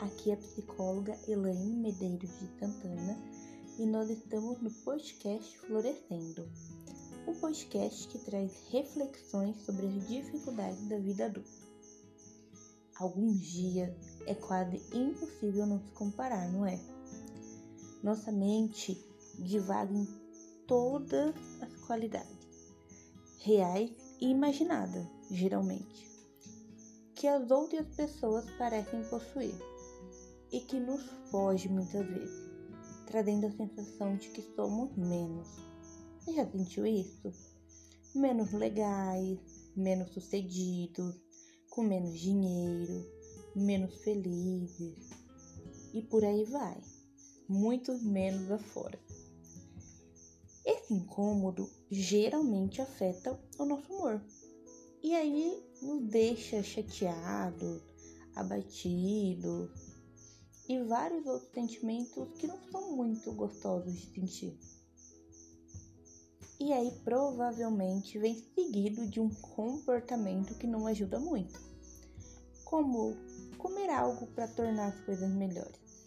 aqui é a psicóloga Elaine Medeiros de Santana e nós estamos no podcast Florescendo, um podcast que traz reflexões sobre as dificuldades da vida adulta. Alguns dias é quase impossível não se comparar, não é? Nossa mente divaga em todas as qualidades, reais e imaginadas, geralmente que as outras pessoas parecem possuir e que nos foge muitas vezes, trazendo a sensação de que somos menos. Você já sentiu isso? Menos legais, menos sucedidos, com menos dinheiro, menos felizes e por aí vai, muitos menos afora. Esse incômodo geralmente afeta o nosso humor. E aí nos deixa chateado, abatido e vários outros sentimentos que não são muito gostosos de sentir. E aí provavelmente vem seguido de um comportamento que não ajuda muito, como comer algo para tornar as coisas melhores.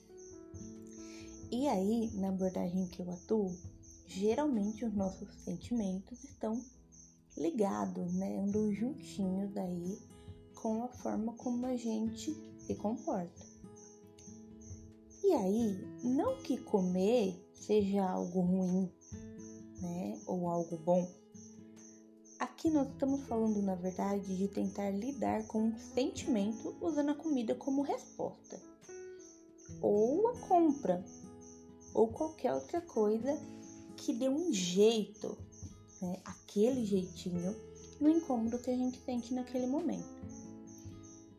E aí, na abordagem que eu atuo, geralmente os nossos sentimentos estão ligados, né? Andam juntinhos aí com a forma como a gente se comporta. E aí, não que comer seja algo ruim, né? Ou algo bom. Aqui nós estamos falando, na verdade, de tentar lidar com um sentimento usando a comida como resposta. Ou a compra, ou qualquer outra coisa que dê um jeito né, aquele jeitinho no incômodo que a gente sente naquele momento.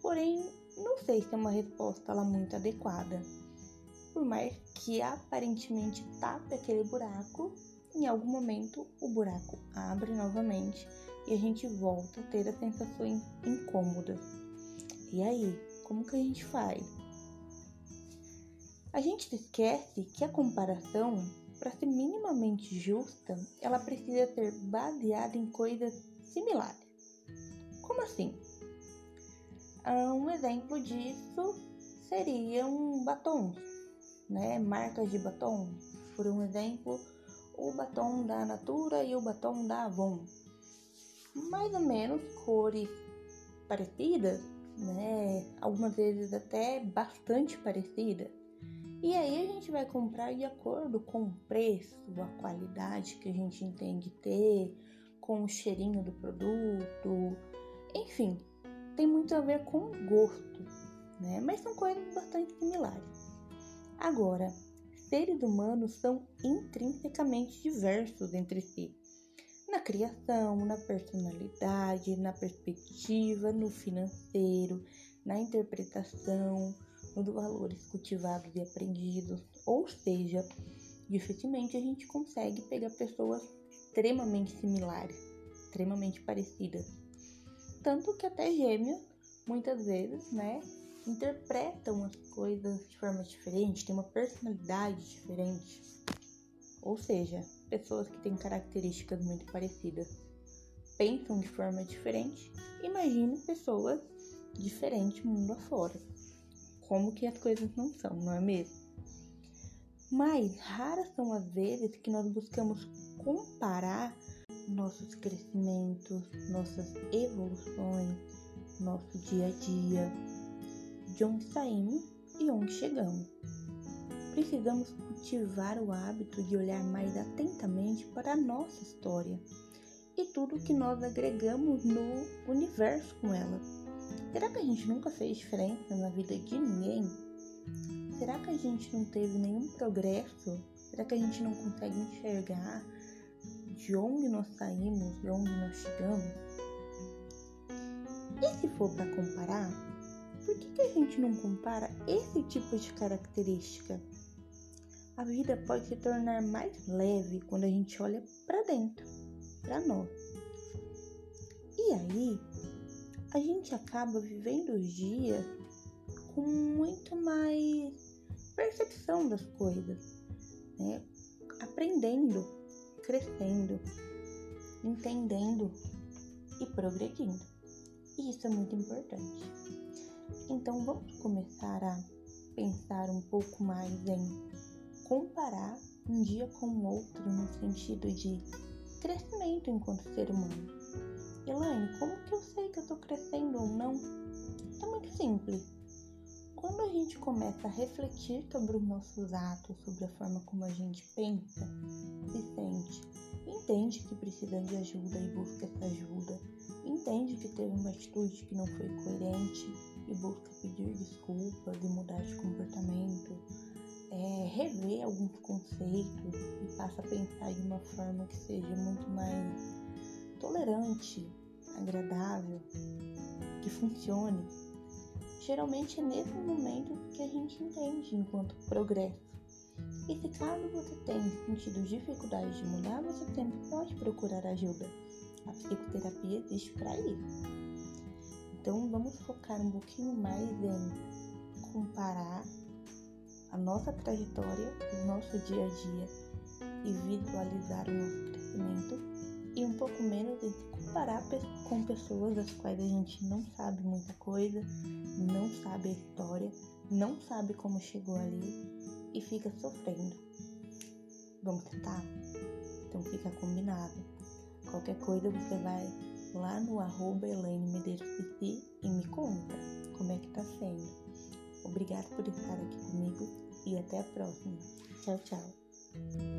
Porém, não sei se é uma resposta lá muito adequada. Por mais que aparentemente tape aquele buraco, em algum momento o buraco abre novamente e a gente volta a ter as sensações incômodas. E aí, como que a gente faz? A gente esquece que a comparação para ser minimamente justa, ela precisa ser baseada em coisas similares. Como assim? Ah, um exemplo disso seria um batom, né? Marcas de batom. Por um exemplo, o batom da Natura e o batom da Avon. Mais ou menos cores parecidas, né? Algumas vezes até bastante parecidas e aí a gente vai comprar de acordo com o preço, a qualidade que a gente entende ter, com o cheirinho do produto, enfim, tem muito a ver com o gosto, né? Mas são coisas bastante similares. Agora, seres humanos são intrinsecamente diversos entre si. Na criação, na personalidade, na perspectiva, no financeiro, na interpretação, dos valores cultivados e aprendidos, ou seja, dificilmente a gente consegue pegar pessoas extremamente similares, extremamente parecidas. Tanto que até gêmeos, muitas vezes, né, interpretam as coisas de forma diferente, têm uma personalidade diferente. Ou seja, pessoas que têm características muito parecidas pensam de forma diferente. Imagine pessoas diferentes mundo afora como que as coisas não são, não é mesmo? Mas raras são as vezes que nós buscamos comparar nossos crescimentos, nossas evoluções, nosso dia a dia, de onde saímos e onde chegamos. Precisamos cultivar o hábito de olhar mais atentamente para a nossa história e tudo que nós agregamos no universo com ela Será que a gente nunca fez diferença na vida de ninguém? Será que a gente não teve nenhum progresso? Será que a gente não consegue enxergar de onde nós saímos, de onde nós chegamos? E se for para comparar, por que, que a gente não compara esse tipo de característica? A vida pode se tornar mais leve quando a gente olha para dentro, para nós. E aí, a gente acaba vivendo os dias com muito mais percepção das coisas, né? aprendendo, crescendo, entendendo e progredindo. E isso é muito importante. Então vamos começar a pensar um pouco mais em comparar um dia com o outro no sentido de crescimento enquanto ser humano. Elaine, como que eu sei que eu tô crescendo ou não? É muito simples. Quando a gente começa a refletir sobre os nossos atos, sobre a forma como a gente pensa, se sente, entende que precisa de ajuda e busca essa ajuda, entende que teve uma atitude que não foi coerente e busca pedir desculpas e mudar de comportamento, é, rever alguns conceitos e passa a pensar de uma forma que seja muito mais tolerante, agradável, que funcione. Geralmente é nesse momento que a gente entende enquanto progresso. E se caso você tenha sentido dificuldade de mudar, você sempre pode procurar ajuda. A psicoterapia existe para isso. Então vamos focar um pouquinho mais em comparar a nossa trajetória, o nosso dia a dia e visualizar o nosso crescimento e um pouco menos em se comparar com pessoas das quais a gente não sabe muita coisa, não sabe a história, não sabe como chegou ali e fica sofrendo. Vamos tentar? Então fica combinado. Qualquer coisa você vai lá no arroba Elaine Medeiros e me conta como é que tá sendo. Obrigada por estar aqui comigo e até a próxima. Tchau, tchau.